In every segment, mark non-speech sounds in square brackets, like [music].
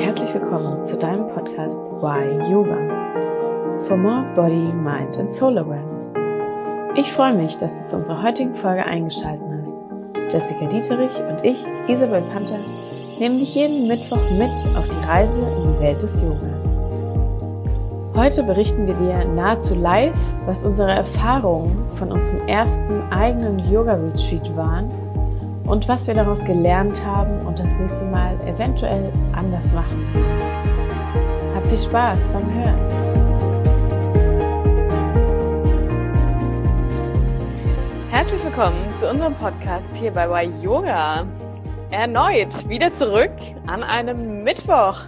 herzlich willkommen zu deinem Podcast Why Yoga. For more Body, Mind and Soul Awareness. Ich freue mich, dass du zu unserer heutigen Folge eingeschaltet hast. Jessica Dieterich und ich, Isabel Panther, nehmen dich jeden Mittwoch mit auf die Reise in die Welt des Yogas. Heute berichten wir dir nahezu live, was unsere Erfahrungen von unserem ersten eigenen Yoga-Retreat waren und was wir daraus gelernt haben und das nächste Mal eventuell anders machen. Hab viel Spaß beim Hören. Herzlich willkommen zu unserem Podcast hier bei Y Yoga. Erneut wieder zurück an einem Mittwoch.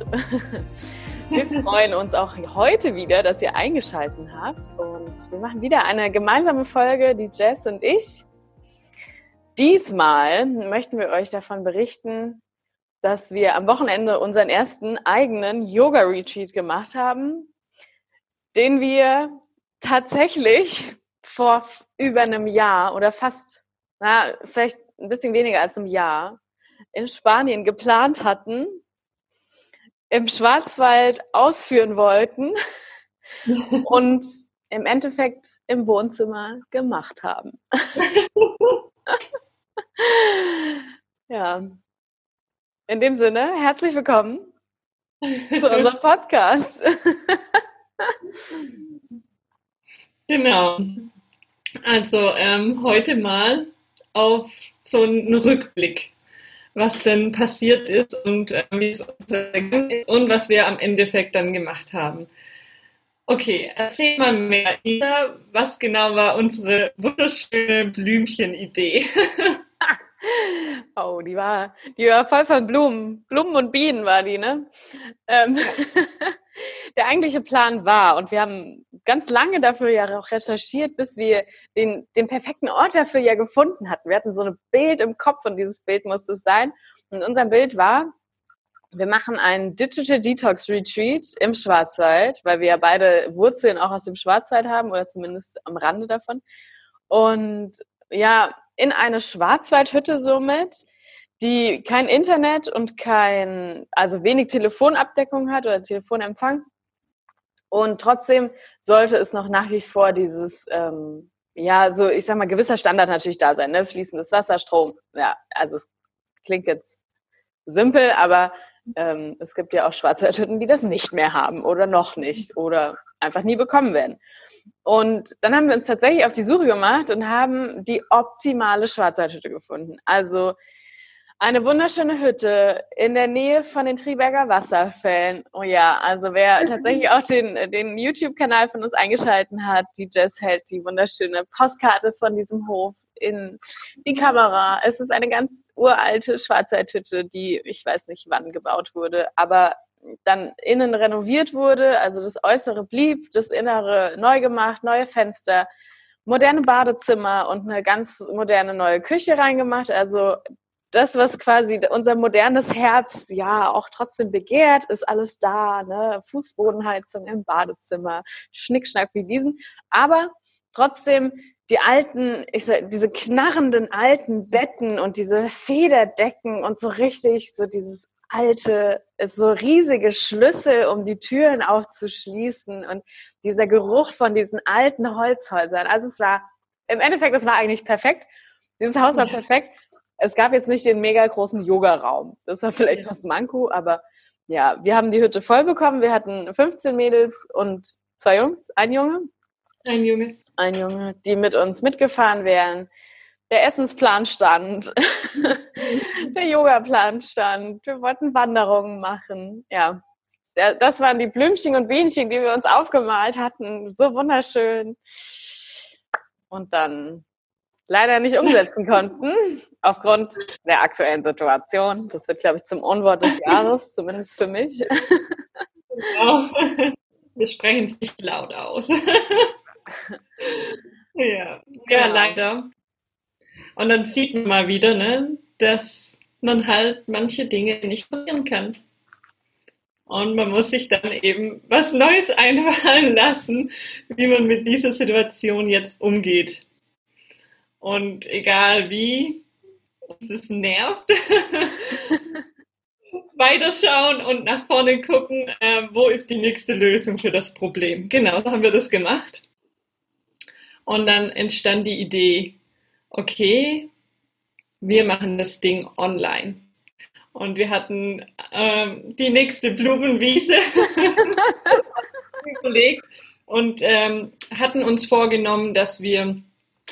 [laughs] Wir freuen uns auch heute wieder, dass ihr eingeschaltet habt und wir machen wieder eine gemeinsame Folge, die Jess und ich. Diesmal möchten wir euch davon berichten, dass wir am Wochenende unseren ersten eigenen Yoga-Retreat gemacht haben, den wir tatsächlich vor über einem Jahr oder fast, na, vielleicht ein bisschen weniger als einem Jahr in Spanien geplant hatten im Schwarzwald ausführen wollten [laughs] und im Endeffekt im Wohnzimmer gemacht haben. [laughs] [laughs] ja. In dem Sinne, herzlich willkommen zu unserem Podcast. [laughs] genau. Also ähm, heute mal auf so einen Rückblick was denn passiert ist und äh, wie es uns ergangen ist und was wir am Endeffekt dann gemacht haben. Okay, erzähl mal mehr, Ida, was genau war unsere wunderschöne Blümchen-Idee? [laughs] oh, die war, die war voll von Blumen. Blumen und Bienen war die, ne? Ähm, [laughs] der eigentliche Plan war, und wir haben ganz lange dafür ja auch recherchiert, bis wir den, den perfekten Ort dafür ja gefunden hatten. Wir hatten so ein Bild im Kopf und dieses Bild musste es sein. Und unser Bild war, wir machen einen Digital Detox Retreat im Schwarzwald, weil wir ja beide Wurzeln auch aus dem Schwarzwald haben oder zumindest am Rande davon. Und ja, in eine Schwarzwaldhütte somit, die kein Internet und kein, also wenig Telefonabdeckung hat oder Telefonempfang und trotzdem sollte es noch nach wie vor dieses, ähm, ja, so ich sag mal, gewisser Standard natürlich da sein, ne? Fließendes Wasser, Strom. Ja, also es klingt jetzt simpel, aber ähm, es gibt ja auch Schwarzwaldhütten, die das nicht mehr haben oder noch nicht oder einfach nie bekommen werden. Und dann haben wir uns tatsächlich auf die Suche gemacht und haben die optimale Schwarzwaldhütte gefunden. Also eine wunderschöne Hütte in der Nähe von den Triberger Wasserfällen. Oh ja, also wer [laughs] tatsächlich auch den, den YouTube-Kanal von uns eingeschalten hat, die Jess hält die wunderschöne Postkarte von diesem Hof in die Kamera. Es ist eine ganz uralte Schwarzwaldhütte, die ich weiß nicht wann gebaut wurde, aber dann innen renoviert wurde. Also das Äußere blieb, das Innere neu gemacht, neue Fenster moderne Badezimmer und eine ganz moderne neue Küche reingemacht. Also das, was quasi unser modernes Herz ja auch trotzdem begehrt, ist alles da, ne? Fußbodenheizung im Badezimmer, Schnickschnack wie diesen. Aber trotzdem die alten, ich sag, diese knarrenden alten Betten und diese Federdecken und so richtig so dieses alte, so riesige Schlüssel, um die Türen aufzuschließen und dieser Geruch von diesen alten Holzhäusern. Also es war, im Endeffekt, es war eigentlich perfekt. Dieses Haus war perfekt es gab jetzt nicht den mega großen Yoga-Raum. Das war vielleicht was Manko, aber ja, wir haben die Hütte voll bekommen. Wir hatten 15 Mädels und zwei Jungs, ein Junge. Ein Junge. Ein Junge, die mit uns mitgefahren wären. Der Essensplan stand. [laughs] der Yoga-Plan stand. Wir wollten Wanderungen machen. Ja, das waren die Blümchen und Bienchen, die wir uns aufgemalt hatten. So wunderschön. Und dann leider nicht umsetzen konnten, [laughs] aufgrund der aktuellen Situation. Das wird, glaube ich, zum Unwort des [laughs] Jahres, zumindest für mich. Genau. Wir sprechen es nicht laut aus. [laughs] ja. ja, genau. leider. Und dann sieht man mal wieder, ne, dass man halt manche Dinge nicht verlieren kann. Und man muss sich dann eben was Neues einfallen lassen, wie man mit dieser Situation jetzt umgeht. Und egal wie, es nervt, [laughs] weiterschauen und nach vorne gucken, äh, wo ist die nächste Lösung für das Problem. Genau, so haben wir das gemacht. Und dann entstand die Idee, okay, wir machen das Ding online. Und wir hatten ähm, die nächste Blumenwiese [laughs] [laughs] gelegt und ähm, hatten uns vorgenommen, dass wir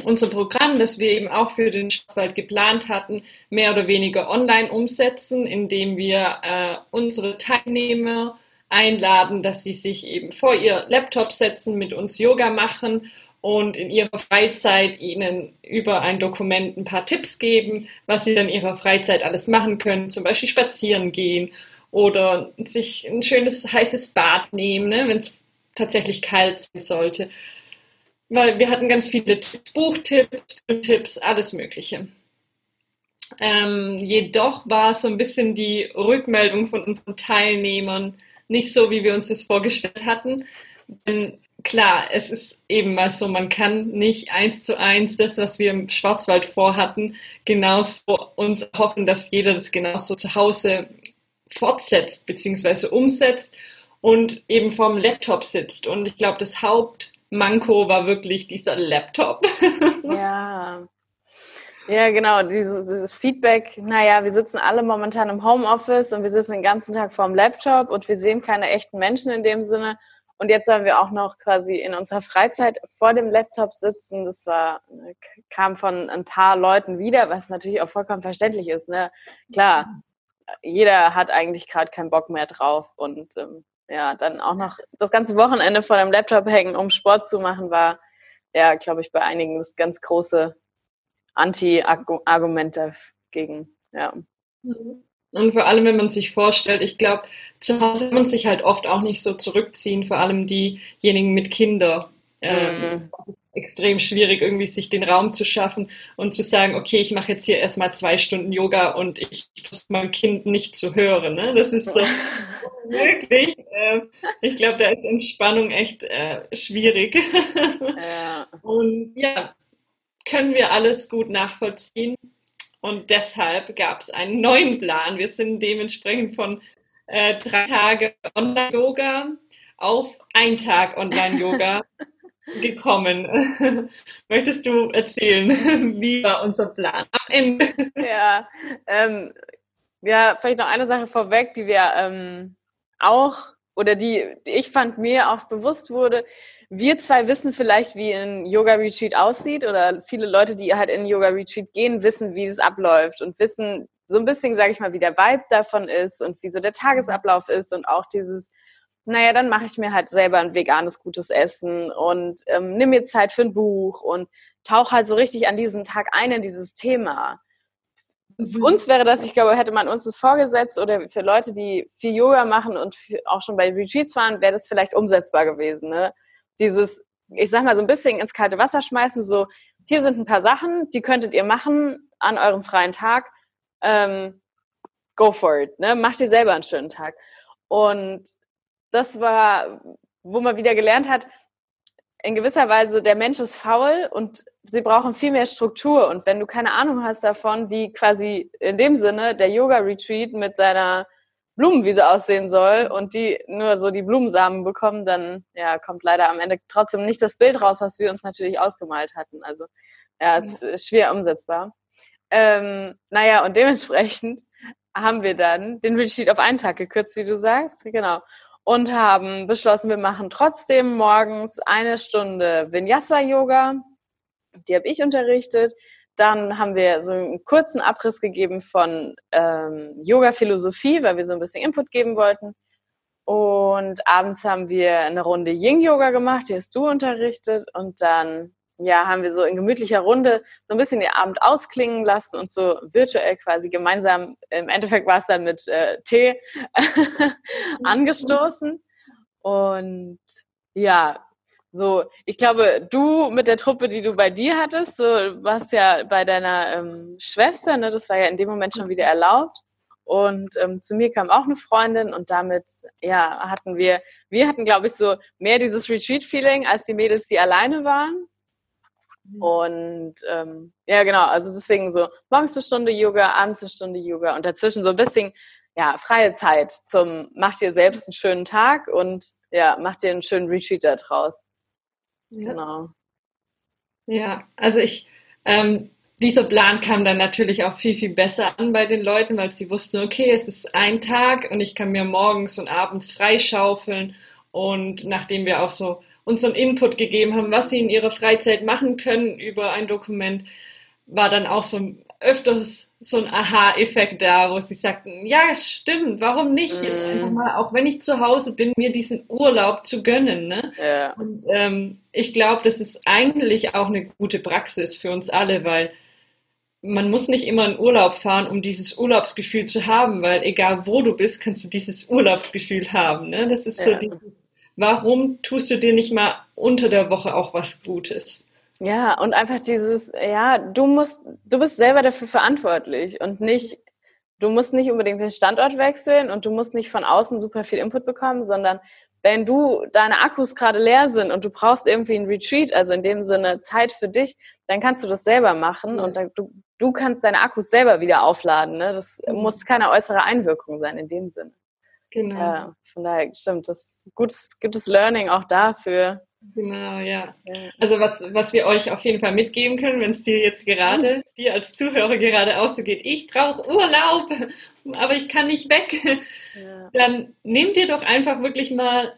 unser Programm, das wir eben auch für den Schwarzwald geplant hatten, mehr oder weniger online umsetzen, indem wir äh, unsere Teilnehmer einladen, dass sie sich eben vor ihr Laptop setzen, mit uns Yoga machen und in ihrer Freizeit ihnen über ein Dokument ein paar Tipps geben, was sie dann in ihrer Freizeit alles machen können, zum Beispiel spazieren gehen oder sich ein schönes heißes Bad nehmen, ne, wenn es tatsächlich kalt sein sollte. Weil wir hatten ganz viele Tipps, Buchtipps, Tipps, alles Mögliche. Ähm, jedoch war so ein bisschen die Rückmeldung von unseren Teilnehmern nicht so, wie wir uns das vorgestellt hatten. Denn klar, es ist eben mal so, man kann nicht eins zu eins das, was wir im Schwarzwald vorhatten, genauso uns hoffen, dass jeder das genauso zu Hause fortsetzt bzw. umsetzt und eben vorm Laptop sitzt. Und ich glaube, das Hauptmanko war wirklich dieser Laptop. [laughs] Ja. Ja, genau, dieses, dieses Feedback, naja, wir sitzen alle momentan im Homeoffice und wir sitzen den ganzen Tag vorm Laptop und wir sehen keine echten Menschen in dem Sinne. Und jetzt sollen wir auch noch quasi in unserer Freizeit vor dem Laptop sitzen. Das war, kam von ein paar Leuten wieder, was natürlich auch vollkommen verständlich ist. Ne? Klar, jeder hat eigentlich gerade keinen Bock mehr drauf. Und ähm, ja, dann auch noch das ganze Wochenende vor dem Laptop hängen, um Sport zu machen, war ja, glaube ich, bei einigen das ganz große Anti-Argument dagegen. Ja. Mhm. Und vor allem, wenn man sich vorstellt, ich glaube, zu Hause kann man sich halt oft auch nicht so zurückziehen, vor allem diejenigen mit Kindern. Ähm. Es ist extrem schwierig, irgendwie sich den Raum zu schaffen und zu sagen, okay, ich mache jetzt hier erstmal zwei Stunden Yoga und ich versuche mein Kind nicht zu hören. Ne? Das ist so [laughs] möglich. Äh, ich glaube, da ist Entspannung echt äh, schwierig. Ja. [laughs] Und ja, können wir alles gut nachvollziehen. Und deshalb gab es einen neuen Plan. Wir sind dementsprechend von äh, drei Tage Online-Yoga auf ein Tag Online-Yoga [laughs] gekommen. [laughs] Möchtest du erzählen, [laughs] wie war unser Plan am Ende? [laughs] Ja, ähm, ja, vielleicht noch eine Sache vorweg, die wir ähm, auch oder die, die ich fand mir auch bewusst wurde wir zwei wissen vielleicht, wie ein Yoga-Retreat aussieht oder viele Leute, die halt in Yoga-Retreat gehen, wissen, wie es abläuft und wissen so ein bisschen, sage ich mal, wie der Vibe davon ist und wie so der Tagesablauf ist und auch dieses, naja, dann mache ich mir halt selber ein veganes, gutes Essen und ähm, nimm mir Zeit für ein Buch und tauche halt so richtig an diesen Tag ein in dieses Thema. Für mhm. uns wäre das, ich glaube, hätte man uns das vorgesetzt oder für Leute, die viel Yoga machen und auch schon bei Retreats fahren, wäre das vielleicht umsetzbar gewesen. Ne? dieses, ich sag mal, so ein bisschen ins kalte Wasser schmeißen, so, hier sind ein paar Sachen, die könntet ihr machen an eurem freien Tag. Ähm, go for it, ne? Macht ihr selber einen schönen Tag. Und das war, wo man wieder gelernt hat, in gewisser Weise, der Mensch ist faul und sie brauchen viel mehr Struktur. Und wenn du keine Ahnung hast davon, wie quasi in dem Sinne der Yoga-Retreat mit seiner Blumenwiese aussehen soll und die nur so die Blumensamen bekommen, dann ja, kommt leider am Ende trotzdem nicht das Bild raus, was wir uns natürlich ausgemalt hatten. Also ja, es ist schwer umsetzbar. Ähm, naja, und dementsprechend haben wir dann den Retreat auf einen Tag gekürzt, wie du sagst, genau. Und haben beschlossen, wir machen trotzdem morgens eine Stunde Vinyasa-Yoga. Die habe ich unterrichtet. Dann haben wir so einen kurzen Abriss gegeben von ähm, Yoga-Philosophie, weil wir so ein bisschen Input geben wollten. Und abends haben wir eine Runde Yin-Yoga gemacht, die hast du unterrichtet. Und dann ja, haben wir so in gemütlicher Runde so ein bisschen den Abend ausklingen lassen und so virtuell quasi gemeinsam, im Endeffekt war es dann mit äh, Tee [laughs] angestoßen. Und ja, so, ich glaube, du mit der Truppe, die du bei dir hattest, so warst ja bei deiner ähm, Schwester, ne? Das war ja in dem Moment schon wieder erlaubt. Und ähm, zu mir kam auch eine Freundin und damit, ja, hatten wir, wir hatten, glaube ich, so mehr dieses Retreat-Feeling als die Mädels, die alleine waren. Mhm. Und ähm, ja, genau, also deswegen so morgens eine Stunde Yoga, abends eine Stunde Yoga und dazwischen so ein bisschen ja, freie Zeit zum, mach dir selbst einen schönen Tag und ja, mach dir einen schönen Retreat da draus. Ja. Genau. Ja, also ich, ähm, dieser Plan kam dann natürlich auch viel, viel besser an bei den Leuten, weil sie wussten, okay, es ist ein Tag und ich kann mir morgens und abends freischaufeln. Und nachdem wir auch so unseren Input gegeben haben, was sie in ihrer Freizeit machen können über ein Dokument, war dann auch so öfters so ein Aha-Effekt da, wo sie sagten, ja, stimmt, warum nicht? Jetzt mhm. einfach mal, auch wenn ich zu Hause bin, mir diesen Urlaub zu gönnen. Ne? Ja. Und ähm, ich glaube, das ist eigentlich auch eine gute Praxis für uns alle, weil man muss nicht immer in Urlaub fahren, um dieses Urlaubsgefühl zu haben, weil egal wo du bist, kannst du dieses Urlaubsgefühl haben. Ne? Das ist ja. so dieses, warum tust du dir nicht mal unter der Woche auch was Gutes? Ja, und einfach dieses, ja, du musst, du bist selber dafür verantwortlich und nicht, du musst nicht unbedingt den Standort wechseln und du musst nicht von außen super viel Input bekommen, sondern wenn du deine Akkus gerade leer sind und du brauchst irgendwie ein Retreat, also in dem Sinne Zeit für dich, dann kannst du das selber machen und dann, du, du kannst deine Akkus selber wieder aufladen. Ne? Das mhm. muss keine äußere Einwirkung sein in dem Sinne. Genau. Ja, von daher stimmt, das gutes, gutes Learning auch dafür, Genau, ja. Also was, was wir euch auf jeden Fall mitgeben können, wenn es dir jetzt gerade, mhm. dir als Zuhörer gerade auch so geht, ich brauche Urlaub, aber ich kann nicht weg, ja. dann nehmt ihr doch einfach wirklich mal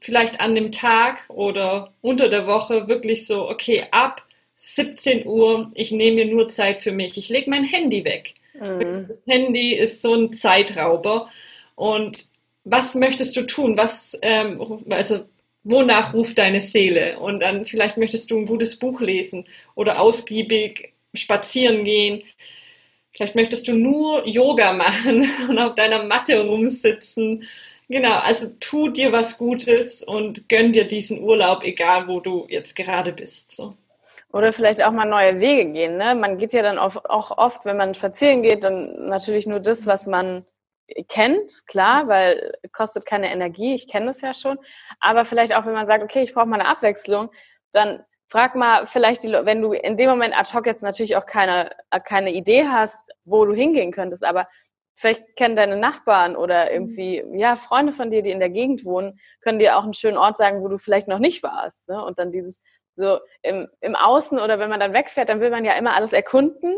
vielleicht an dem Tag oder unter der Woche wirklich so, okay, ab 17 Uhr, ich nehme mir nur Zeit für mich, ich lege mein Handy weg. Mhm. Das Handy ist so ein Zeitrauber und was möchtest du tun? Was, ähm, also wonach ruft deine Seele? Und dann vielleicht möchtest du ein gutes Buch lesen oder ausgiebig spazieren gehen. Vielleicht möchtest du nur Yoga machen [laughs] und auf deiner Matte rumsitzen. Genau, also tu dir was Gutes und gönn dir diesen Urlaub, egal wo du jetzt gerade bist. So. Oder vielleicht auch mal neue Wege gehen. Ne? Man geht ja dann auch oft, wenn man spazieren geht, dann natürlich nur das, was man kennt, klar, weil kostet keine Energie, ich kenne das ja schon. Aber vielleicht auch, wenn man sagt, okay, ich brauche mal eine Abwechslung, dann frag mal vielleicht, die, wenn du in dem Moment ad hoc jetzt natürlich auch keine, keine Idee hast, wo du hingehen könntest, aber vielleicht kennen deine Nachbarn oder mhm. irgendwie, ja, Freunde von dir, die in der Gegend wohnen, können dir auch einen schönen Ort sagen, wo du vielleicht noch nicht warst. Ne? Und dann dieses so im, im Außen oder wenn man dann wegfährt, dann will man ja immer alles erkunden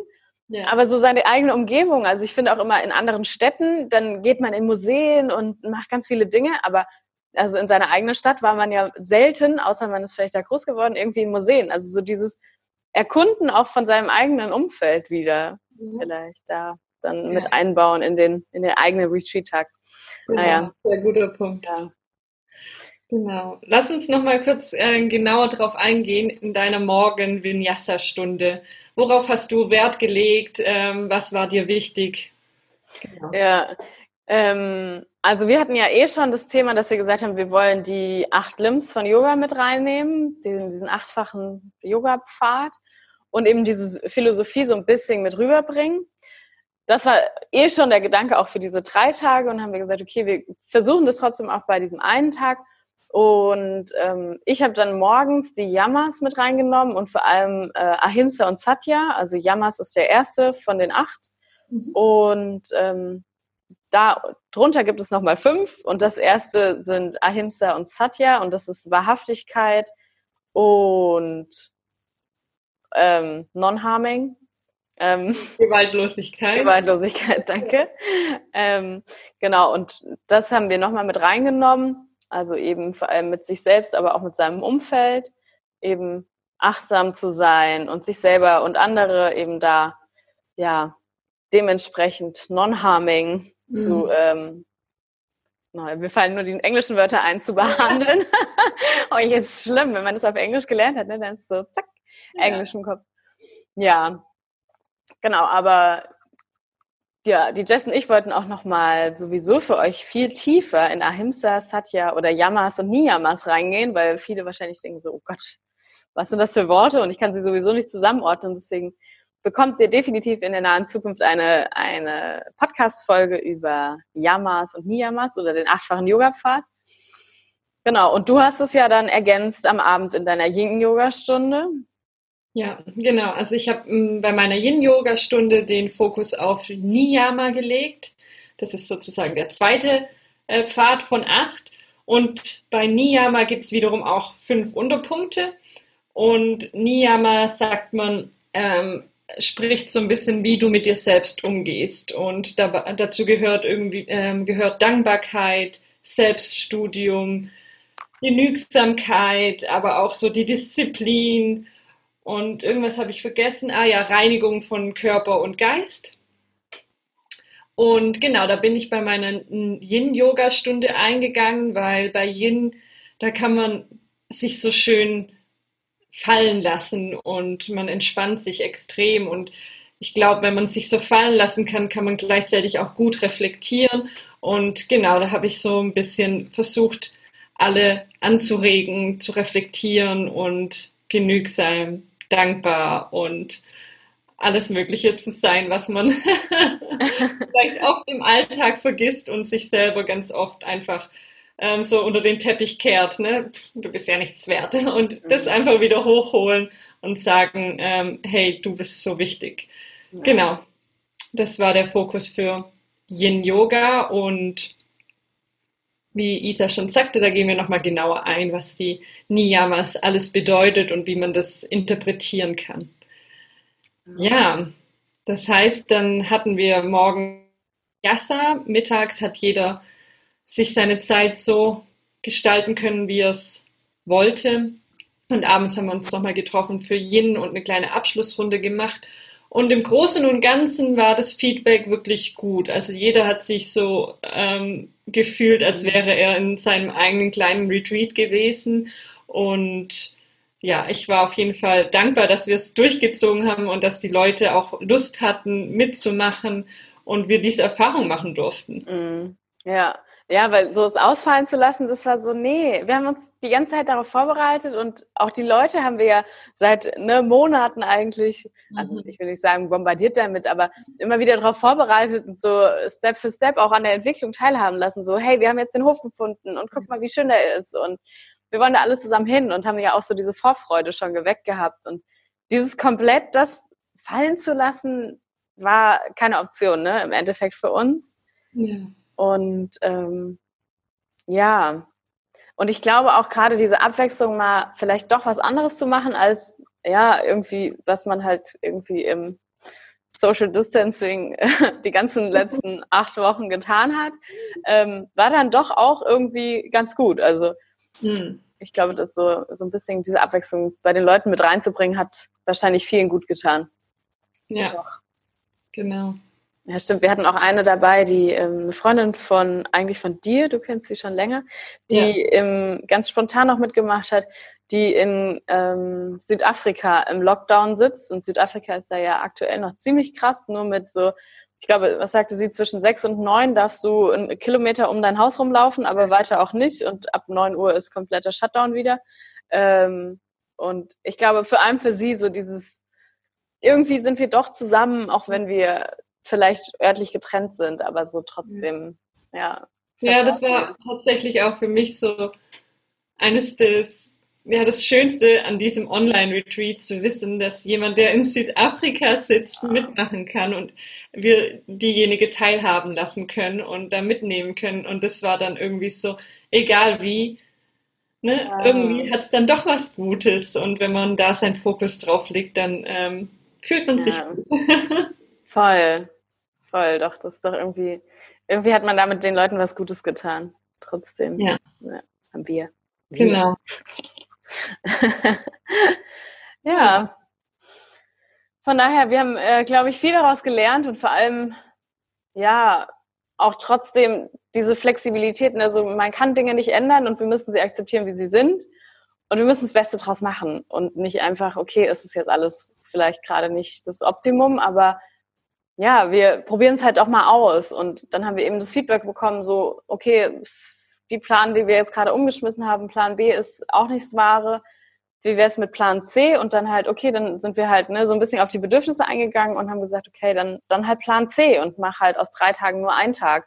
ja. Aber so seine eigene Umgebung, also ich finde auch immer in anderen Städten, dann geht man in Museen und macht ganz viele Dinge, aber also in seiner eigenen Stadt war man ja selten, außer man ist vielleicht da groß geworden, irgendwie in Museen. Also so dieses Erkunden auch von seinem eigenen Umfeld wieder mhm. vielleicht da dann ja. mit einbauen in den, in den eigenen Retreat-Tag. Genau, naja. sehr guter Punkt. Ja. Genau. Lass uns noch mal kurz äh, genauer darauf eingehen in deiner Morgen-Vinyasa-Stunde. Worauf hast du Wert gelegt? Ähm, was war dir wichtig? Genau. Ja, ähm, also wir hatten ja eh schon das Thema, dass wir gesagt haben, wir wollen die acht Limbs von Yoga mit reinnehmen, diesen, diesen achtfachen Yoga-Pfad und eben diese Philosophie so ein bisschen mit rüberbringen. Das war eh schon der Gedanke auch für diese drei Tage und haben wir gesagt, okay, wir versuchen das trotzdem auch bei diesem einen Tag und ähm, ich habe dann morgens die Yamas mit reingenommen und vor allem äh, Ahimsa und Satya. Also Yamas ist der erste von den acht. Mhm. Und ähm, da drunter gibt es nochmal fünf. Und das erste sind Ahimsa und Satya. Und das ist Wahrhaftigkeit und ähm, Non-Harming. Ähm, [laughs] Gewaltlosigkeit. Gewaltlosigkeit, danke. ähm, genau, und das haben wir nochmal mit reingenommen. Also eben vor allem mit sich selbst, aber auch mit seinem Umfeld, eben achtsam zu sein und sich selber und andere eben da, ja, dementsprechend non-harming mhm. zu, ähm, na, mir fallen nur die englischen Wörter ein, zu behandeln. [laughs] oh, jetzt schlimm, wenn man das auf Englisch gelernt hat, ne, dann ist so, zack, Englisch ja. im Kopf. Ja, genau, aber ja, die Jess und ich wollten auch nochmal sowieso für euch viel tiefer in Ahimsa, Satya oder Yamas und Niyamas reingehen, weil viele wahrscheinlich denken so, oh Gott, was sind das für Worte? Und ich kann sie sowieso nicht zusammenordnen. Deswegen bekommt ihr definitiv in der nahen Zukunft eine, eine Podcast-Folge über Yamas und Niyamas oder den achtfachen Yoga-Pfad. Genau, und du hast es ja dann ergänzt am Abend in deiner Yin-Yoga-Stunde. Ja, genau. Also ich habe mm, bei meiner Yin-Yoga-Stunde den Fokus auf Niyama gelegt. Das ist sozusagen der zweite äh, Pfad von acht. Und bei Niyama gibt es wiederum auch fünf Unterpunkte. Und Niyama sagt man, ähm, spricht so ein bisschen, wie du mit dir selbst umgehst. Und da, dazu gehört irgendwie ähm, gehört Dankbarkeit, Selbststudium, Genügsamkeit, aber auch so die Disziplin und irgendwas habe ich vergessen. Ah ja, Reinigung von Körper und Geist. Und genau, da bin ich bei meiner Yin-Yoga-Stunde eingegangen, weil bei Yin, da kann man sich so schön fallen lassen und man entspannt sich extrem. Und ich glaube, wenn man sich so fallen lassen kann, kann man gleichzeitig auch gut reflektieren. Und genau, da habe ich so ein bisschen versucht, alle anzuregen, zu reflektieren und genügsam dankbar und alles Mögliche zu sein, was man [laughs] vielleicht oft im Alltag vergisst und sich selber ganz oft einfach ähm, so unter den Teppich kehrt. Ne? Du bist ja nichts wert. [laughs] Und das mhm. einfach wieder hochholen und sagen, ähm, hey, du bist so wichtig. Ja. Genau. Das war der Fokus für Yin Yoga und wie Isa schon sagte, da gehen wir nochmal genauer ein, was die Niyamas alles bedeutet und wie man das interpretieren kann. Ja, das heißt, dann hatten wir morgen Yassa, mittags hat jeder sich seine Zeit so gestalten können, wie er es wollte. Und abends haben wir uns nochmal getroffen für Yin und eine kleine Abschlussrunde gemacht. Und im Großen und Ganzen war das Feedback wirklich gut. Also jeder hat sich so ähm, gefühlt, als wäre er in seinem eigenen kleinen Retreat gewesen. Und ja, ich war auf jeden Fall dankbar, dass wir es durchgezogen haben und dass die Leute auch Lust hatten, mitzumachen und wir diese Erfahrung machen durften. Mm, ja, ja, weil so es ausfallen zu lassen, das war so, nee, wir haben uns die ganze Zeit darauf vorbereitet und auch die Leute haben wir ja seit ne, Monaten eigentlich, also mhm. ich will nicht sagen bombardiert damit, aber immer wieder darauf vorbereitet und so Step für Step auch an der Entwicklung teilhaben lassen. So, hey, wir haben jetzt den Hof gefunden und guck mal, wie schön der ist und wir wollen da alle zusammen hin und haben ja auch so diese Vorfreude schon geweckt gehabt und dieses komplett das fallen zu lassen, war keine Option, ne, im Endeffekt für uns. Ja. Und ähm, ja, und ich glaube auch gerade diese Abwechslung mal vielleicht doch was anderes zu machen, als ja, irgendwie, was man halt irgendwie im Social Distancing [laughs] die ganzen letzten [laughs] acht Wochen getan hat, ähm, war dann doch auch irgendwie ganz gut. Also hm. ich glaube, dass so, so ein bisschen diese Abwechslung bei den Leuten mit reinzubringen, hat wahrscheinlich vielen gut getan. Ja, doch. genau. Ja, stimmt. Wir hatten auch eine dabei, die ähm, eine Freundin von, eigentlich von dir, du kennst sie schon länger, die ja. im, ganz spontan noch mitgemacht hat, die in ähm, Südafrika im Lockdown sitzt. Und Südafrika ist da ja aktuell noch ziemlich krass, nur mit so, ich glaube, was sagte sie, zwischen sechs und neun darfst du einen Kilometer um dein Haus rumlaufen, aber weiter auch nicht. Und ab neun Uhr ist kompletter Shutdown wieder. Ähm, und ich glaube, vor allem für sie so dieses, irgendwie sind wir doch zusammen, auch wenn wir vielleicht örtlich getrennt sind, aber so trotzdem, ja. Ja, das war tatsächlich auch für mich so eines des, ja, das Schönste an diesem Online-Retreat zu wissen, dass jemand, der in Südafrika sitzt, ah. mitmachen kann und wir diejenige teilhaben lassen können und da mitnehmen können. Und das war dann irgendwie so, egal wie, ne, ah. irgendwie hat es dann doch was Gutes. Und wenn man da seinen Fokus drauf legt, dann ähm, fühlt man ja. sich gut. [laughs] Voll voll. Doch, das ist doch irgendwie, irgendwie hat man damit den Leuten was Gutes getan. Trotzdem. Ja. ja haben wir. wir. Genau. [laughs] ja. Von daher, wir haben, äh, glaube ich, viel daraus gelernt und vor allem, ja, auch trotzdem diese Flexibilität. Also man kann Dinge nicht ändern und wir müssen sie akzeptieren, wie sie sind. Und wir müssen das Beste draus machen und nicht einfach, okay, es ist jetzt alles vielleicht gerade nicht das Optimum, aber ja, wir probieren es halt auch mal aus. Und dann haben wir eben das Feedback bekommen, so, okay, die Plan, die wir jetzt gerade umgeschmissen haben, Plan B ist auch nichts Wahre. Wie wäre es mit Plan C? Und dann halt, okay, dann sind wir halt ne, so ein bisschen auf die Bedürfnisse eingegangen und haben gesagt, okay, dann, dann halt Plan C und mach halt aus drei Tagen nur einen Tag.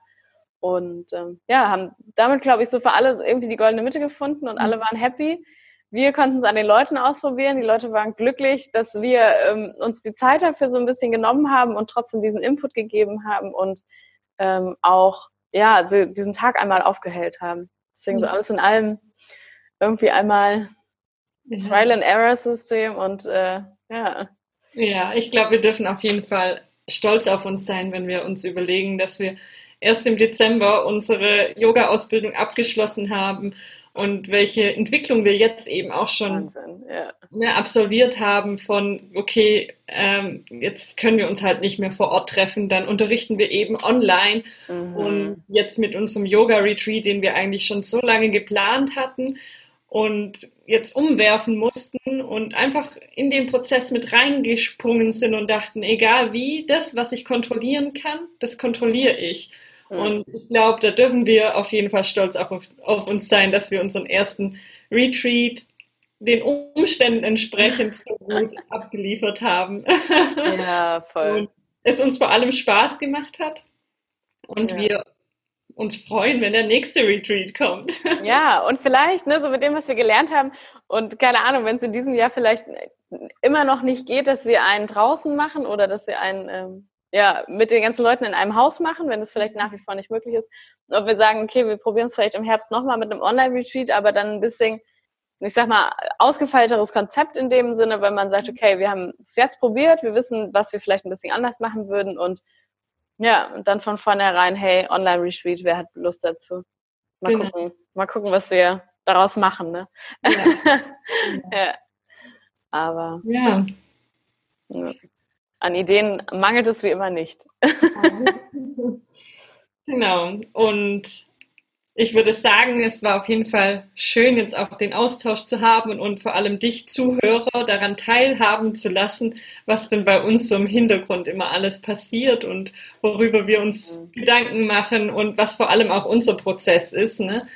Und ähm, ja, haben damit, glaube ich, so für alle irgendwie die goldene Mitte gefunden und alle mhm. waren happy. Wir konnten es an den Leuten ausprobieren. Die Leute waren glücklich, dass wir ähm, uns die Zeit dafür so ein bisschen genommen haben und trotzdem diesen Input gegeben haben und ähm, auch ja, also diesen Tag einmal aufgehellt haben. Deswegen so alles in allem irgendwie einmal Trial and Error System und äh, ja. Ja, ich glaube, wir dürfen auf jeden Fall stolz auf uns sein, wenn wir uns überlegen, dass wir erst im Dezember unsere Yoga-Ausbildung abgeschlossen haben und welche Entwicklung wir jetzt eben auch schon ja. ne, absolviert haben von, okay, ähm, jetzt können wir uns halt nicht mehr vor Ort treffen, dann unterrichten wir eben online mhm. und jetzt mit unserem Yoga-Retreat, den wir eigentlich schon so lange geplant hatten und jetzt umwerfen mussten und einfach in den Prozess mit reingesprungen sind und dachten, egal wie, das, was ich kontrollieren kann, das kontrolliere ich. Und ich glaube, da dürfen wir auf jeden Fall stolz auf, auf, uns sein, dass wir unseren ersten Retreat den Umständen entsprechend so [laughs] gut abgeliefert haben. Ja, voll. Und es uns vor allem Spaß gemacht hat und ja. wir uns freuen, wenn der nächste Retreat kommt. Ja, und vielleicht, ne, so mit dem, was wir gelernt haben, und keine Ahnung, wenn es in diesem Jahr vielleicht immer noch nicht geht, dass wir einen draußen machen oder dass wir einen ähm, ja, mit den ganzen Leuten in einem Haus machen, wenn es vielleicht nach wie vor nicht möglich ist. ob wir sagen, okay, wir probieren es vielleicht im Herbst nochmal mit einem Online-Retreat, aber dann ein bisschen, ich sag mal, ausgefeilteres Konzept in dem Sinne, weil man sagt, okay, wir haben es jetzt probiert, wir wissen, was wir vielleicht ein bisschen anders machen würden und ja, und dann von vornherein, hey, Online-Retreat, wer hat Lust dazu? Mal genau. gucken, mal gucken, was wir daraus machen, ne? Ja. [laughs] ja. Aber. Ja an Ideen mangelt es wie immer nicht. [laughs] genau. Und ich würde sagen, es war auf jeden Fall schön, jetzt auch den Austausch zu haben und vor allem dich Zuhörer daran teilhaben zu lassen, was denn bei uns so im Hintergrund immer alles passiert und worüber wir uns mhm. Gedanken machen und was vor allem auch unser Prozess ist. Ne?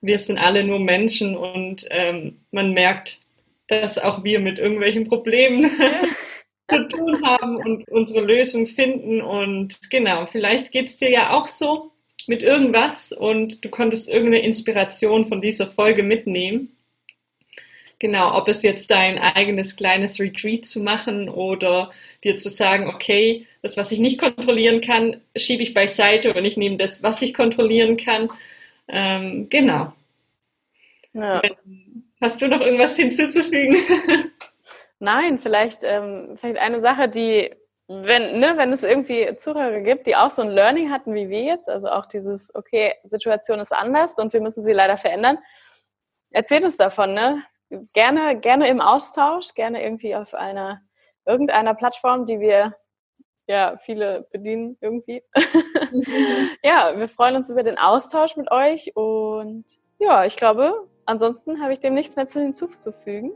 Wir sind alle nur Menschen und ähm, man merkt, dass auch wir mit irgendwelchen Problemen [laughs] zu tun haben und unsere Lösung finden. Und genau, vielleicht geht es dir ja auch so mit irgendwas und du konntest irgendeine Inspiration von dieser Folge mitnehmen. Genau, ob es jetzt dein eigenes kleines Retreat zu machen oder dir zu sagen, okay, das, was ich nicht kontrollieren kann, schiebe ich beiseite und ich nehme das, was ich kontrollieren kann. Ähm, genau. Ja. Hast du noch irgendwas hinzuzufügen? [laughs] Nein, vielleicht, ähm, vielleicht eine Sache, die, wenn, ne, wenn es irgendwie Zuhörer gibt, die auch so ein Learning hatten wie wir jetzt, also auch dieses, okay, Situation ist anders und wir müssen sie leider verändern. Erzählt uns davon, ne? Gerne, gerne im Austausch, gerne irgendwie auf einer, irgendeiner Plattform, die wir ja, viele bedienen irgendwie. Mhm. [laughs] ja, wir freuen uns über den Austausch mit euch und ja, ich glaube, ansonsten habe ich dem nichts mehr zu hinzuzufügen.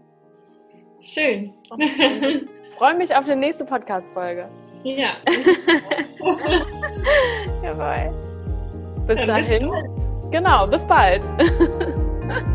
Schön. Ich freue mich auf die nächste Podcast-Folge. Ja. [laughs] Jawohl. Bis ja, dahin. Bis genau, bis bald. [laughs]